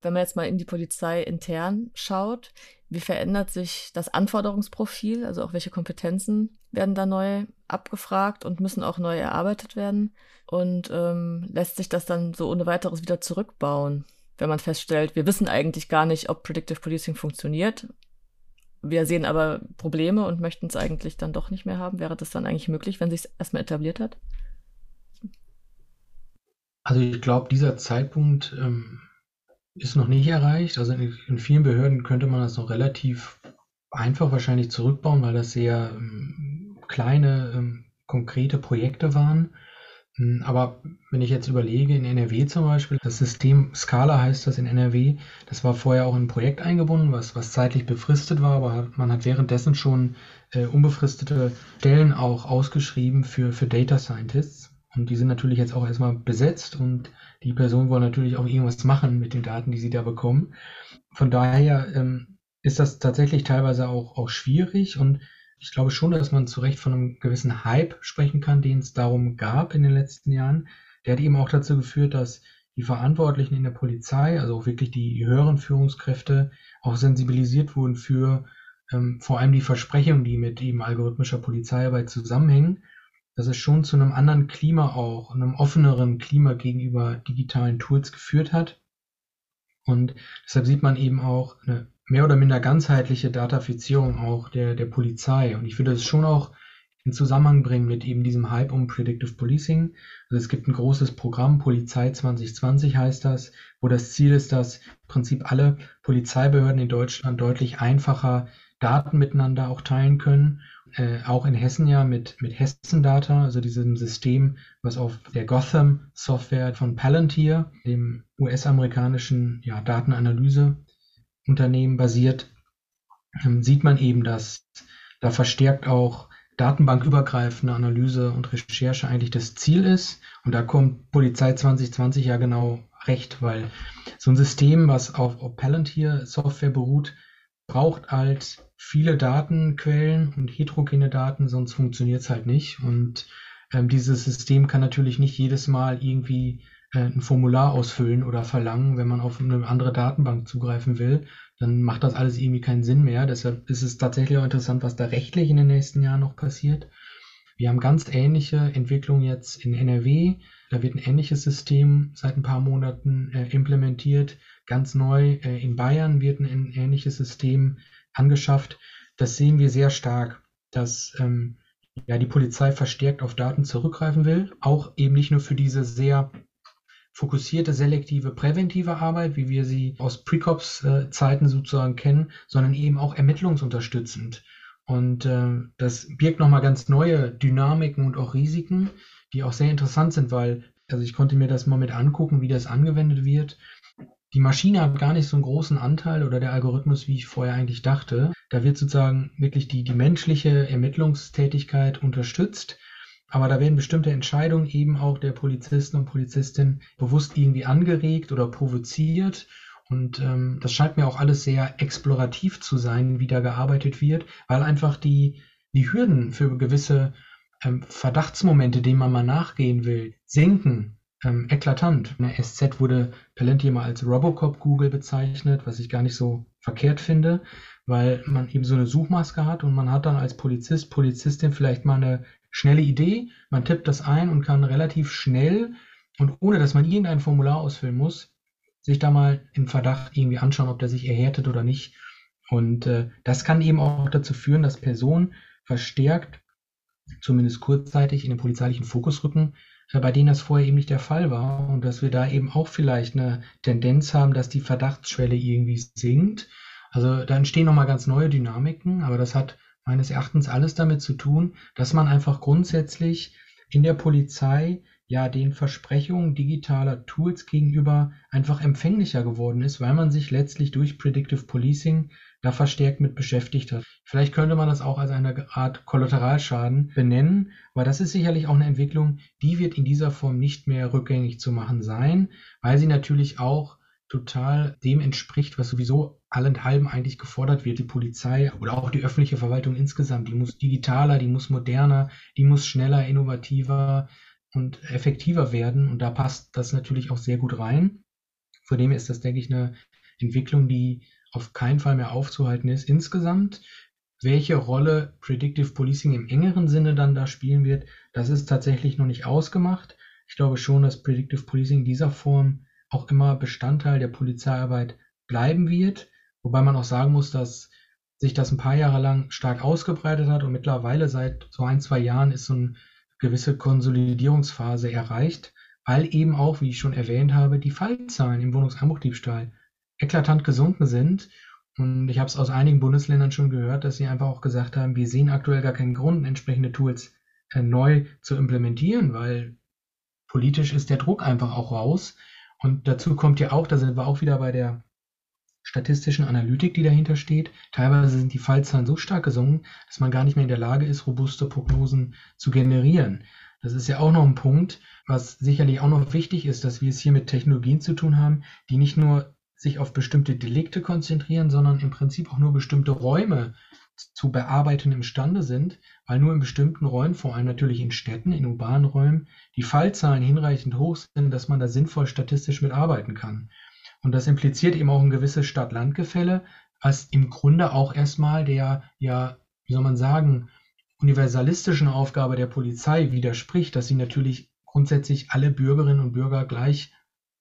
Wenn man jetzt mal in die Polizei intern schaut, wie verändert sich das Anforderungsprofil? Also auch welche Kompetenzen werden da neu abgefragt und müssen auch neu erarbeitet werden? Und ähm, lässt sich das dann so ohne weiteres wieder zurückbauen, wenn man feststellt, wir wissen eigentlich gar nicht, ob Predictive Policing funktioniert. Wir sehen aber Probleme und möchten es eigentlich dann doch nicht mehr haben. Wäre das dann eigentlich möglich, wenn sich es erstmal etabliert hat? Also ich glaube, dieser Zeitpunkt ähm, ist noch nicht erreicht. Also in, in, vielen Behörden könnte man das noch relativ einfach wahrscheinlich zurückbauen, weil das sehr ähm, kleine, ähm, konkrete Projekte waren. Hm, aber wenn ich jetzt überlege, in NRW zum Beispiel, das System Scala heißt das in NRW, das war vorher auch in ein Projekt eingebunden, was, was zeitlich befristet war, aber man hat währenddessen schon äh, unbefristete Stellen auch ausgeschrieben für, für Data Scientists. Und die sind natürlich jetzt auch erstmal besetzt und die Personen wollen natürlich auch irgendwas machen mit den Daten, die sie da bekommen. Von daher ähm, ist das tatsächlich teilweise auch, auch schwierig und ich glaube schon, dass man zu Recht von einem gewissen Hype sprechen kann, den es darum gab in den letzten Jahren. Der hat eben auch dazu geführt, dass die Verantwortlichen in der Polizei, also auch wirklich die höheren Führungskräfte, auch sensibilisiert wurden für ähm, vor allem die Versprechungen, die mit eben algorithmischer Polizeiarbeit zusammenhängen dass es schon zu einem anderen Klima auch, einem offeneren Klima gegenüber digitalen Tools geführt hat. Und deshalb sieht man eben auch eine mehr oder minder ganzheitliche Datafizierung auch der, der Polizei. Und ich würde das schon auch in Zusammenhang bringen mit eben diesem Hype um Predictive Policing. Also es gibt ein großes Programm, Polizei 2020 heißt das, wo das Ziel ist, dass im Prinzip alle Polizeibehörden in Deutschland deutlich einfacher Daten miteinander auch teilen können äh, auch in Hessen ja mit, mit Hessen Data, also diesem System, was auf der Gotham Software von Palantir, dem US-amerikanischen ja, Datenanalyseunternehmen basiert, ähm, sieht man eben, dass da verstärkt auch datenbankübergreifende Analyse und Recherche eigentlich das Ziel ist. Und da kommt Polizei 2020 ja genau recht, weil so ein System, was auf, auf Palantir Software beruht, braucht halt viele Datenquellen und heterogene Daten, sonst funktioniert es halt nicht. Und ähm, dieses System kann natürlich nicht jedes Mal irgendwie ein Formular ausfüllen oder verlangen, wenn man auf eine andere Datenbank zugreifen will. Dann macht das alles irgendwie keinen Sinn mehr. Deshalb ist es tatsächlich auch interessant, was da rechtlich in den nächsten Jahren noch passiert. Wir haben ganz ähnliche Entwicklungen jetzt in NRW. Da wird ein ähnliches System seit ein paar Monaten äh, implementiert. Ganz neu äh, in Bayern wird ein ähnliches System angeschafft. Das sehen wir sehr stark, dass ähm, ja, die Polizei verstärkt auf Daten zurückgreifen will, auch eben nicht nur für diese sehr fokussierte, selektive, präventive Arbeit, wie wir sie aus Precops-Zeiten sozusagen kennen, sondern eben auch ermittlungsunterstützend. Und äh, das birgt nochmal ganz neue Dynamiken und auch Risiken, die auch sehr interessant sind, weil, also ich konnte mir das mal mit angucken, wie das angewendet wird die Maschine hat gar nicht so einen großen Anteil oder der Algorithmus, wie ich vorher eigentlich dachte. Da wird sozusagen wirklich die, die menschliche Ermittlungstätigkeit unterstützt. Aber da werden bestimmte Entscheidungen eben auch der Polizisten und Polizistin bewusst irgendwie angeregt oder provoziert. Und ähm, das scheint mir auch alles sehr explorativ zu sein, wie da gearbeitet wird, weil einfach die, die Hürden für gewisse ähm, Verdachtsmomente, denen man mal nachgehen will, sinken ähm, eklatant. In der SZ wurde Palantir mal als Robocop Google bezeichnet, was ich gar nicht so verkehrt finde, weil man eben so eine Suchmaske hat und man hat dann als Polizist, Polizistin vielleicht mal eine schnelle Idee, man tippt das ein und kann relativ schnell und ohne dass man irgendein Formular ausfüllen muss, sich da mal im Verdacht irgendwie anschauen, ob der sich erhärtet oder nicht. Und äh, das kann eben auch dazu führen, dass Personen verstärkt, zumindest kurzzeitig, in den polizeilichen Fokus rücken, äh, bei denen das vorher eben nicht der Fall war und dass wir da eben auch vielleicht eine Tendenz haben, dass die Verdachtsschwelle irgendwie sinkt. Also da entstehen nochmal ganz neue Dynamiken, aber das hat meines Erachtens alles damit zu tun, dass man einfach grundsätzlich in der Polizei ja den Versprechungen digitaler Tools gegenüber einfach empfänglicher geworden ist, weil man sich letztlich durch Predictive Policing da verstärkt mit beschäftigt hat. Vielleicht könnte man das auch als eine Art Kollateralschaden benennen, weil das ist sicherlich auch eine Entwicklung, die wird in dieser Form nicht mehr rückgängig zu machen sein, weil sie natürlich auch total dem entspricht, was sowieso allenthalben eigentlich gefordert wird. Die Polizei oder auch die öffentliche Verwaltung insgesamt, die muss digitaler, die muss moderner, die muss schneller, innovativer und effektiver werden. Und da passt das natürlich auch sehr gut rein. Vor dem ist das, denke ich, eine Entwicklung, die auf keinen Fall mehr aufzuhalten ist. Insgesamt, welche Rolle Predictive Policing im engeren Sinne dann da spielen wird, das ist tatsächlich noch nicht ausgemacht. Ich glaube schon, dass Predictive Policing in dieser Form auch immer Bestandteil der Polizeiarbeit bleiben wird. Wobei man auch sagen muss, dass sich das ein paar Jahre lang stark ausgebreitet hat und mittlerweile seit so ein, zwei Jahren ist so eine gewisse Konsolidierungsphase erreicht, weil eben auch, wie ich schon erwähnt habe, die Fallzahlen im Wohnungseinbruchdiebstahl eklatant gesunken sind. Und ich habe es aus einigen Bundesländern schon gehört, dass sie einfach auch gesagt haben, wir sehen aktuell gar keinen Grund, entsprechende Tools äh, neu zu implementieren, weil politisch ist der Druck einfach auch raus. Und dazu kommt ja auch, da sind wir auch wieder bei der statistischen Analytik, die dahinter steht. Teilweise sind die Fallzahlen so stark gesunken, dass man gar nicht mehr in der Lage ist, robuste Prognosen zu generieren. Das ist ja auch noch ein Punkt, was sicherlich auch noch wichtig ist, dass wir es hier mit Technologien zu tun haben, die nicht nur sich auf bestimmte Delikte konzentrieren, sondern im Prinzip auch nur bestimmte Räume zu bearbeiten imstande sind, weil nur in bestimmten Räumen, vor allem natürlich in Städten, in urbanen Räumen, die Fallzahlen hinreichend hoch sind, dass man da sinnvoll statistisch mitarbeiten kann. Und das impliziert eben auch ein gewisses Stadt-Land-Gefälle, was im Grunde auch erstmal der, ja, wie soll man sagen, universalistischen Aufgabe der Polizei widerspricht, dass sie natürlich grundsätzlich alle Bürgerinnen und Bürger gleich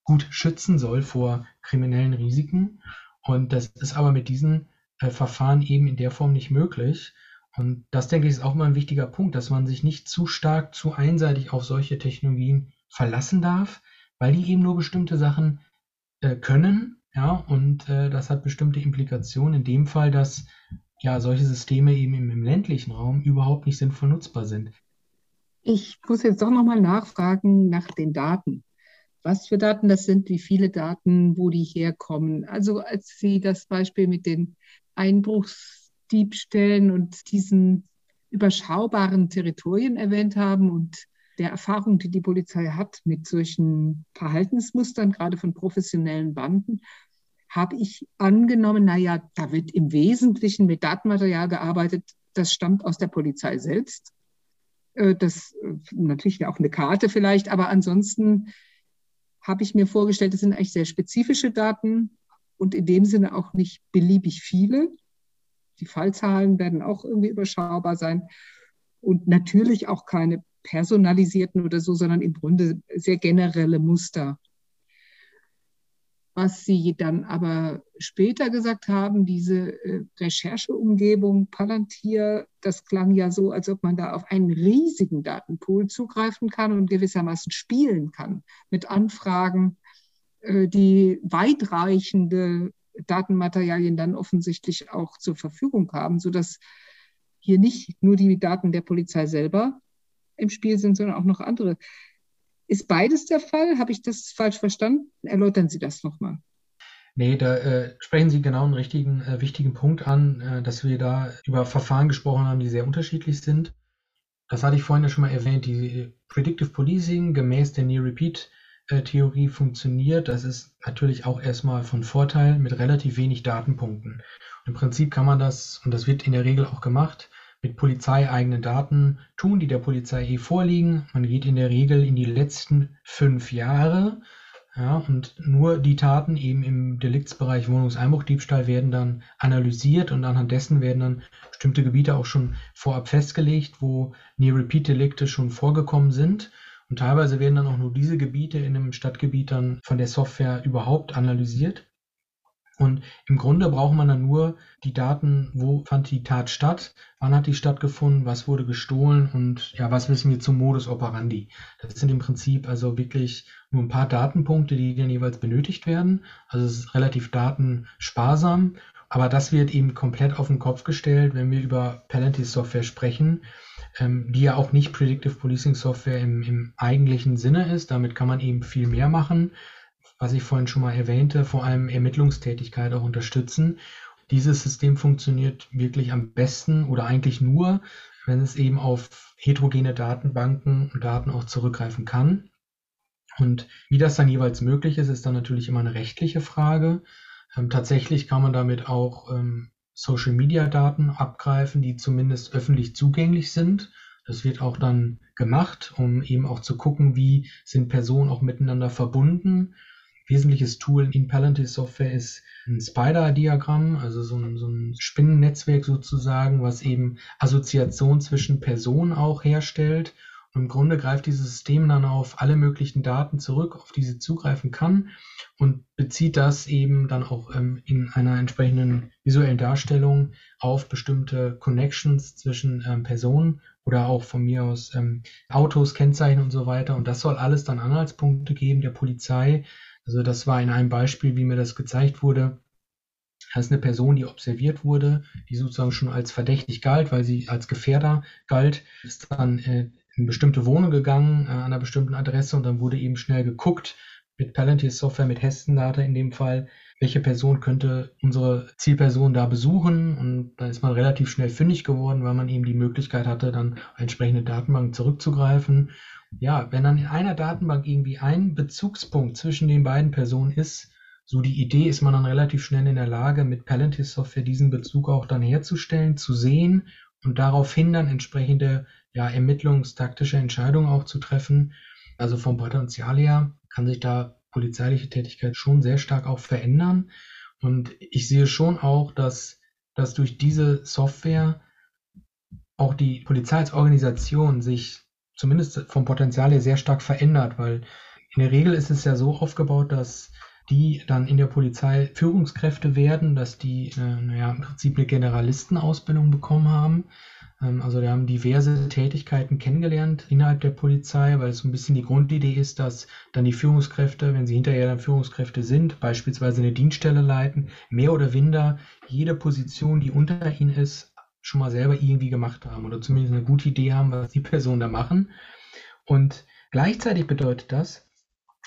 gut schützen soll vor kriminellen Risiken. Und das ist aber mit diesen Verfahren eben in der Form nicht möglich. Und das, denke ich, ist auch mal ein wichtiger Punkt, dass man sich nicht zu stark, zu einseitig auf solche Technologien verlassen darf, weil die eben nur bestimmte Sachen äh, können, ja, und äh, das hat bestimmte Implikationen. In dem Fall, dass ja solche Systeme eben im, im ländlichen Raum überhaupt nicht sinnvoll nutzbar sind. Ich muss jetzt doch nochmal nachfragen nach den Daten. Was für Daten das sind, wie viele Daten, wo die herkommen. Also als Sie das Beispiel mit den Einbruchsdiebstellen und diesen überschaubaren Territorien erwähnt haben und der Erfahrung, die die Polizei hat mit solchen Verhaltensmustern, gerade von professionellen Banden, habe ich angenommen, naja, da wird im Wesentlichen mit Datenmaterial gearbeitet, das stammt aus der Polizei selbst. Äh, das äh, natürlich auch eine Karte vielleicht, aber ansonsten habe ich mir vorgestellt, das sind eigentlich sehr spezifische Daten und in dem Sinne auch nicht beliebig viele. Die Fallzahlen werden auch irgendwie überschaubar sein und natürlich auch keine personalisierten oder so, sondern im Grunde sehr generelle Muster. Was Sie dann aber später gesagt haben, diese äh, Rechercheumgebung Palantir, das klang ja so, als ob man da auf einen riesigen Datenpool zugreifen kann und gewissermaßen spielen kann mit Anfragen, äh, die weitreichende Datenmaterialien dann offensichtlich auch zur Verfügung haben, sodass hier nicht nur die Daten der Polizei selber im Spiel sind, sondern auch noch andere. Ist beides der Fall? Habe ich das falsch verstanden? Erläutern Sie das nochmal. Nee, da äh, sprechen Sie genau einen richtigen, äh, wichtigen Punkt an, äh, dass wir da über Verfahren gesprochen haben, die sehr unterschiedlich sind. Das hatte ich vorhin ja schon mal erwähnt. Die Predictive Policing gemäß der Near-Repeat-Theorie funktioniert. Das ist natürlich auch erstmal von Vorteil mit relativ wenig Datenpunkten. Und Im Prinzip kann man das, und das wird in der Regel auch gemacht, mit polizeieigenen Daten tun, die der Polizei vorliegen. Man geht in der Regel in die letzten fünf Jahre. Ja, und nur die Taten eben im Deliktsbereich Wohnungseinbruchdiebstahl werden dann analysiert und anhand dessen werden dann bestimmte Gebiete auch schon vorab festgelegt, wo Near-Repeat-Delikte schon vorgekommen sind. Und teilweise werden dann auch nur diese Gebiete in einem Stadtgebiet dann von der Software überhaupt analysiert. Und im Grunde braucht man dann nur die Daten, wo fand die Tat statt, wann hat die stattgefunden, was wurde gestohlen und ja, was wissen wir zum Modus operandi. Das sind im Prinzip also wirklich nur ein paar Datenpunkte, die dann jeweils benötigt werden. Also es ist relativ datensparsam, aber das wird eben komplett auf den Kopf gestellt, wenn wir über Palantir Software sprechen, ähm, die ja auch nicht Predictive Policing Software im, im eigentlichen Sinne ist. Damit kann man eben viel mehr machen was ich vorhin schon mal erwähnte, vor allem Ermittlungstätigkeit auch unterstützen. Dieses System funktioniert wirklich am besten oder eigentlich nur, wenn es eben auf heterogene Datenbanken und Daten auch zurückgreifen kann. Und wie das dann jeweils möglich ist, ist dann natürlich immer eine rechtliche Frage. Ähm, tatsächlich kann man damit auch ähm, Social-Media-Daten abgreifen, die zumindest öffentlich zugänglich sind. Das wird auch dann gemacht, um eben auch zu gucken, wie sind Personen auch miteinander verbunden wesentliches Tool in Palantir Software ist ein Spider-Diagramm, also so ein, so ein Spinnennetzwerk sozusagen, was eben Assoziation zwischen Personen auch herstellt. Und im Grunde greift dieses System dann auf alle möglichen Daten zurück, auf die sie zugreifen kann und bezieht das eben dann auch ähm, in einer entsprechenden visuellen Darstellung auf bestimmte Connections zwischen ähm, Personen oder auch von mir aus ähm, Autos, Kennzeichen und so weiter. Und das soll alles dann Anhaltspunkte geben der Polizei, also das war in einem Beispiel, wie mir das gezeigt wurde. Das ist eine Person, die observiert wurde, die sozusagen schon als verdächtig galt, weil sie als Gefährder galt, ist dann äh, in bestimmte Wohnung gegangen, äh, an einer bestimmten Adresse und dann wurde eben schnell geguckt, mit Palantir Software, mit Hestendata in dem Fall, welche Person könnte unsere Zielperson da besuchen und dann ist man relativ schnell fündig geworden, weil man eben die Möglichkeit hatte, dann entsprechende Datenbanken zurückzugreifen ja, wenn dann in einer Datenbank irgendwie ein Bezugspunkt zwischen den beiden Personen ist, so die Idee ist man dann relativ schnell in der Lage, mit Palantir Software diesen Bezug auch dann herzustellen, zu sehen und daraufhin dann entsprechende ja, ermittlungstaktische Entscheidungen auch zu treffen. Also vom Potenzial her kann sich da polizeiliche Tätigkeit schon sehr stark auch verändern. Und ich sehe schon auch, dass, dass durch diese Software auch die Polizei als Organisation sich zumindest vom Potenzial her sehr stark verändert, weil in der Regel ist es ja so aufgebaut, dass die dann in der Polizei Führungskräfte werden, dass die äh, naja, im Prinzip eine Generalistenausbildung bekommen haben. Ähm, also die haben diverse Tätigkeiten kennengelernt innerhalb der Polizei, weil es so ein bisschen die Grundidee ist, dass dann die Führungskräfte, wenn sie hinterher dann Führungskräfte sind, beispielsweise eine Dienststelle leiten, mehr oder minder jede Position, die unter ihnen ist, schon mal selber irgendwie gemacht haben oder zumindest eine gute Idee haben, was die Personen da machen. Und gleichzeitig bedeutet das,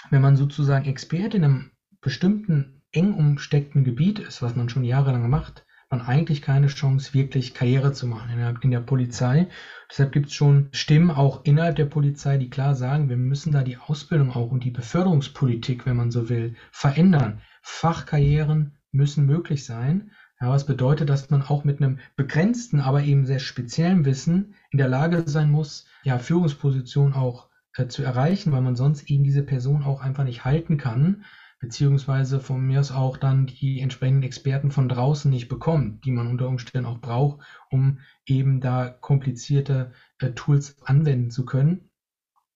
wenn man sozusagen Experte in einem bestimmten eng umsteckten Gebiet ist, was man schon jahrelang macht, man eigentlich keine Chance, wirklich Karriere zu machen innerhalb in der Polizei. Deshalb gibt es schon Stimmen auch innerhalb der Polizei, die klar sagen, wir müssen da die Ausbildung auch und die Beförderungspolitik, wenn man so will, verändern. Fachkarrieren müssen möglich sein. Ja, was bedeutet, dass man auch mit einem begrenzten, aber eben sehr speziellen Wissen in der Lage sein muss, ja, Führungsposition auch äh, zu erreichen, weil man sonst eben diese Person auch einfach nicht halten kann, beziehungsweise von mir aus auch dann die entsprechenden Experten von draußen nicht bekommt, die man unter Umständen auch braucht, um eben da komplizierte äh, Tools anwenden zu können.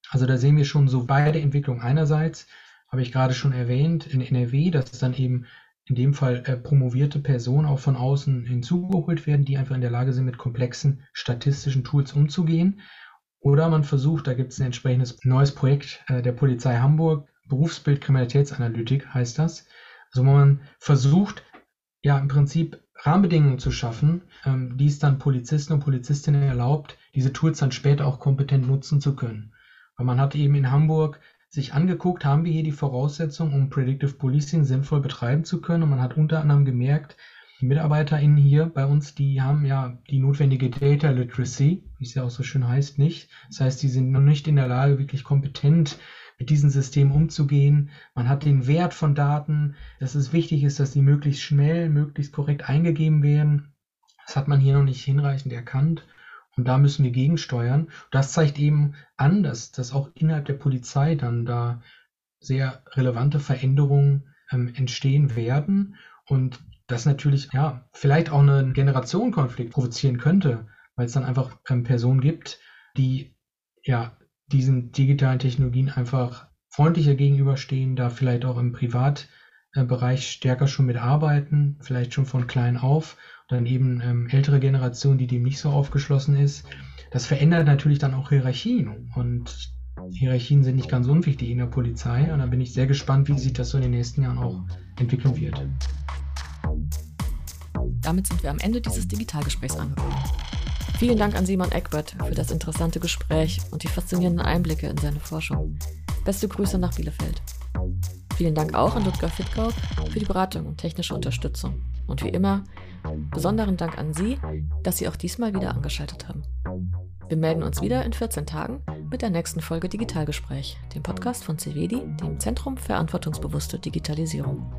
Also da sehen wir schon so beide Entwicklungen. Einerseits habe ich gerade schon erwähnt, in NRW, dass dann eben in dem Fall äh, promovierte Personen auch von außen hinzugeholt werden, die einfach in der Lage sind, mit komplexen statistischen Tools umzugehen. Oder man versucht, da gibt es ein entsprechendes neues Projekt äh, der Polizei Hamburg, Berufsbild Kriminalitätsanalytik heißt das. Also man versucht, ja im Prinzip Rahmenbedingungen zu schaffen, ähm, die es dann Polizisten und Polizistinnen erlaubt, diese Tools dann später auch kompetent nutzen zu können. Weil man hat eben in Hamburg sich angeguckt, haben wir hier die Voraussetzungen, um Predictive Policing sinnvoll betreiben zu können. Und man hat unter anderem gemerkt, die MitarbeiterInnen hier bei uns, die haben ja die notwendige Data Literacy, wie es ja auch so schön heißt, nicht. Das heißt, die sind noch nicht in der Lage, wirklich kompetent mit diesem System umzugehen. Man hat den Wert von Daten, dass es wichtig ist, dass sie möglichst schnell, möglichst korrekt eingegeben werden. Das hat man hier noch nicht hinreichend erkannt. Und da müssen wir gegensteuern. Das zeigt eben an, dass, dass auch innerhalb der Polizei dann da sehr relevante Veränderungen ähm, entstehen werden und das natürlich ja vielleicht auch einen Generationenkonflikt provozieren könnte, weil es dann einfach ähm, Personen gibt, die ja diesen digitalen Technologien einfach freundlicher gegenüberstehen, da vielleicht auch im Privatbereich stärker schon mitarbeiten, vielleicht schon von klein auf dann eben ähm, ältere Generation, die dem nicht so aufgeschlossen ist. Das verändert natürlich dann auch Hierarchien und Hierarchien sind nicht ganz unwichtig in der Polizei und da bin ich sehr gespannt, wie sich das so in den nächsten Jahren auch entwickeln wird. Damit sind wir am Ende dieses Digitalgesprächs angekommen. Vielen Dank an Simon Eckbert für das interessante Gespräch und die faszinierenden Einblicke in seine Forschung. Beste Grüße nach Bielefeld. Vielen Dank auch an Ludger Fittgau für die Beratung und technische Unterstützung. Und wie immer, besonderen Dank an Sie, dass Sie auch diesmal wieder angeschaltet haben. Wir melden uns wieder in 14 Tagen mit der nächsten Folge Digitalgespräch, dem Podcast von CVDI, dem Zentrum Verantwortungsbewusste Digitalisierung.